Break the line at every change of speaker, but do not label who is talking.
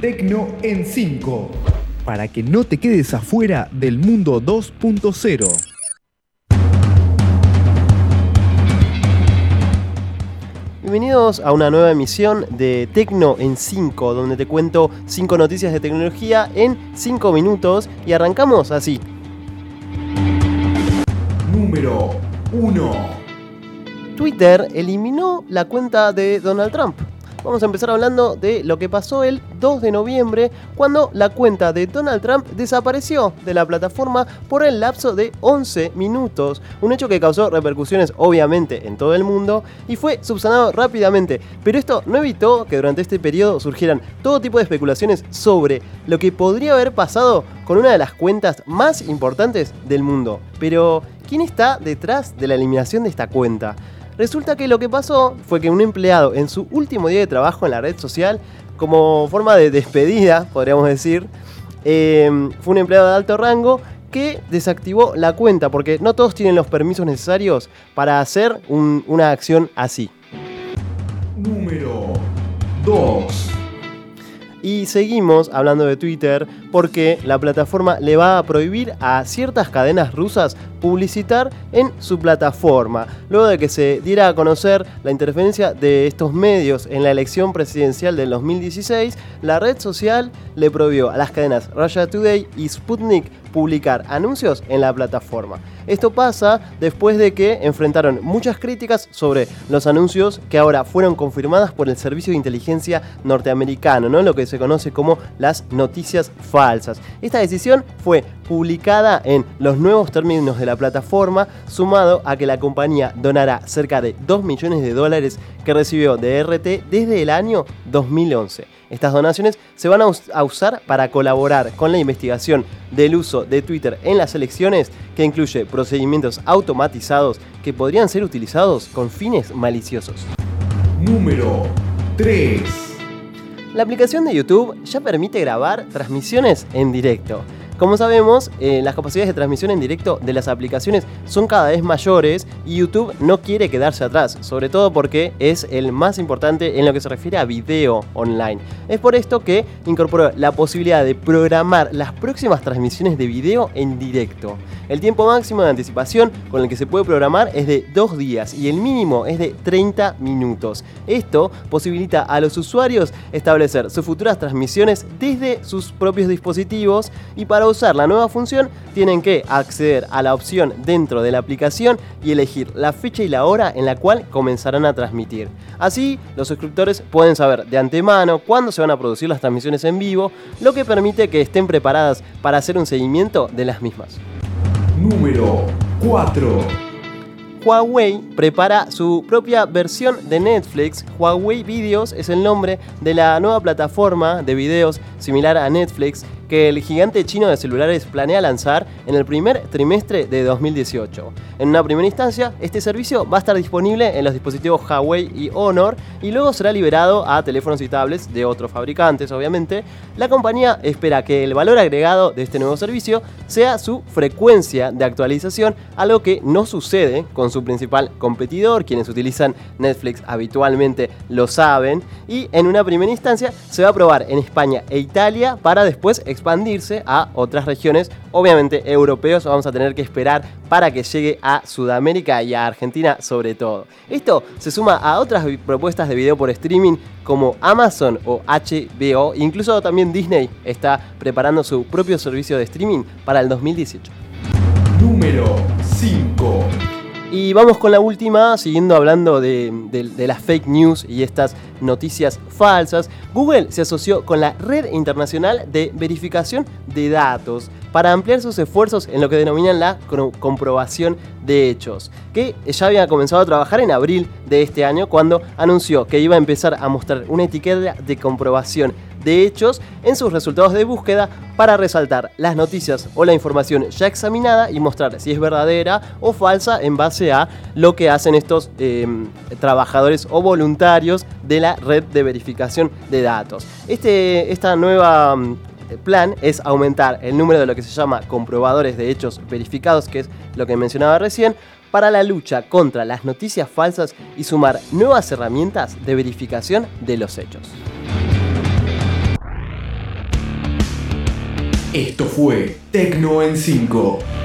Tecno en 5. Para que no te quedes afuera del mundo 2.0.
Bienvenidos a una nueva emisión de Tecno en 5, donde te cuento 5 noticias de tecnología en 5 minutos y arrancamos así.
Número 1.
Twitter eliminó la cuenta de Donald Trump. Vamos a empezar hablando de lo que pasó el 2 de noviembre cuando la cuenta de Donald Trump desapareció de la plataforma por el lapso de 11 minutos. Un hecho que causó repercusiones obviamente en todo el mundo y fue subsanado rápidamente. Pero esto no evitó que durante este periodo surgieran todo tipo de especulaciones sobre lo que podría haber pasado con una de las cuentas más importantes del mundo. Pero, ¿quién está detrás de la eliminación de esta cuenta? Resulta que lo que pasó fue que un empleado en su último día de trabajo en la red social, como forma de despedida, podríamos decir, eh, fue un empleado de alto rango que desactivó la cuenta, porque no todos tienen los permisos necesarios para hacer un- una acción así.
Número 2.
Y seguimos hablando de Twitter porque la plataforma le va a prohibir a ciertas cadenas rusas publicitar en su plataforma, luego de que se diera a conocer la interferencia de estos medios en la elección presidencial del 2016, la red social le prohibió a las cadenas Russia Today y Sputnik publicar anuncios en la plataforma. Esto pasa después de que enfrentaron muchas críticas sobre los anuncios que ahora fueron confirmadas por el Servicio de Inteligencia norteamericano, ¿no? lo que se conoce como las noticias falsas. Esta decisión fue publicada en los nuevos términos de la plataforma, sumado a que la compañía donará cerca de 2 millones de dólares que recibió de RT desde el año 2011. Estas donaciones se van a us- a usar para colaborar con la investigación del uso de Twitter en las elecciones, que incluye procedimientos automatizados que podrían ser utilizados con fines maliciosos.
Número 3.
La aplicación de YouTube ya permite grabar transmisiones en directo. Como sabemos, eh, las capacidades de transmisión en directo de las aplicaciones son cada vez mayores y YouTube no quiere quedarse atrás, sobre todo porque es el más importante en lo que se refiere a video online. Es por esto que incorporó la posibilidad de programar las próximas transmisiones de video en directo. El tiempo máximo de anticipación con el que se puede programar es de 2 días y el mínimo es de 30 minutos. Esto posibilita a los usuarios establecer sus futuras transmisiones desde sus propios dispositivos y para usar la nueva función tienen que acceder a la opción dentro de la aplicación y elegir la fecha y la hora en la cual comenzarán a transmitir. Así, los suscriptores pueden saber de antemano cuándo se van a producir las transmisiones en vivo, lo que permite que estén preparadas para hacer un seguimiento de las mismas.
Número 4.
Huawei prepara su propia versión de Netflix. Huawei Videos es el nombre de la nueva plataforma de videos similar a Netflix que el gigante chino de celulares planea lanzar en el primer trimestre de 2018. En una primera instancia, este servicio va a estar disponible en los dispositivos Huawei y Honor y luego será liberado a teléfonos y tablets de otros fabricantes, obviamente. La compañía espera que el valor agregado de este nuevo servicio sea su frecuencia de actualización, algo que no sucede con su principal competidor, quienes utilizan Netflix habitualmente lo saben, y en una primera instancia se va a probar en España e Italia para después expandirse a otras regiones, obviamente europeos, vamos a tener que esperar para que llegue a Sudamérica y a Argentina sobre todo. Esto se suma a otras propuestas de video por streaming como Amazon o HBO, incluso también Disney está preparando su propio servicio de streaming para el 2018.
Número 5.
Y vamos con la última, siguiendo hablando de, de- las fake news y estas noticias falsas. Google se asoció con la Red Internacional de Verificación de Datos para ampliar sus esfuerzos en lo que denominan la comprobación de hechos, que ya había comenzado a trabajar en abril de este año cuando anunció que iba a empezar a mostrar una etiqueta de comprobación de hechos en sus resultados de búsqueda para resaltar las noticias o la información ya examinada y mostrar si es verdadera o falsa en base a lo que hacen estos eh, trabajadores o voluntarios de la red de verificación de datos. Este, esta nueva mm, plan es aumentar el número de lo que se llama comprobadores de hechos verificados, que es lo que mencionaba recién, para la lucha contra las noticias falsas y sumar nuevas herramientas de verificación de los hechos.
Esto fue Tecno en 5.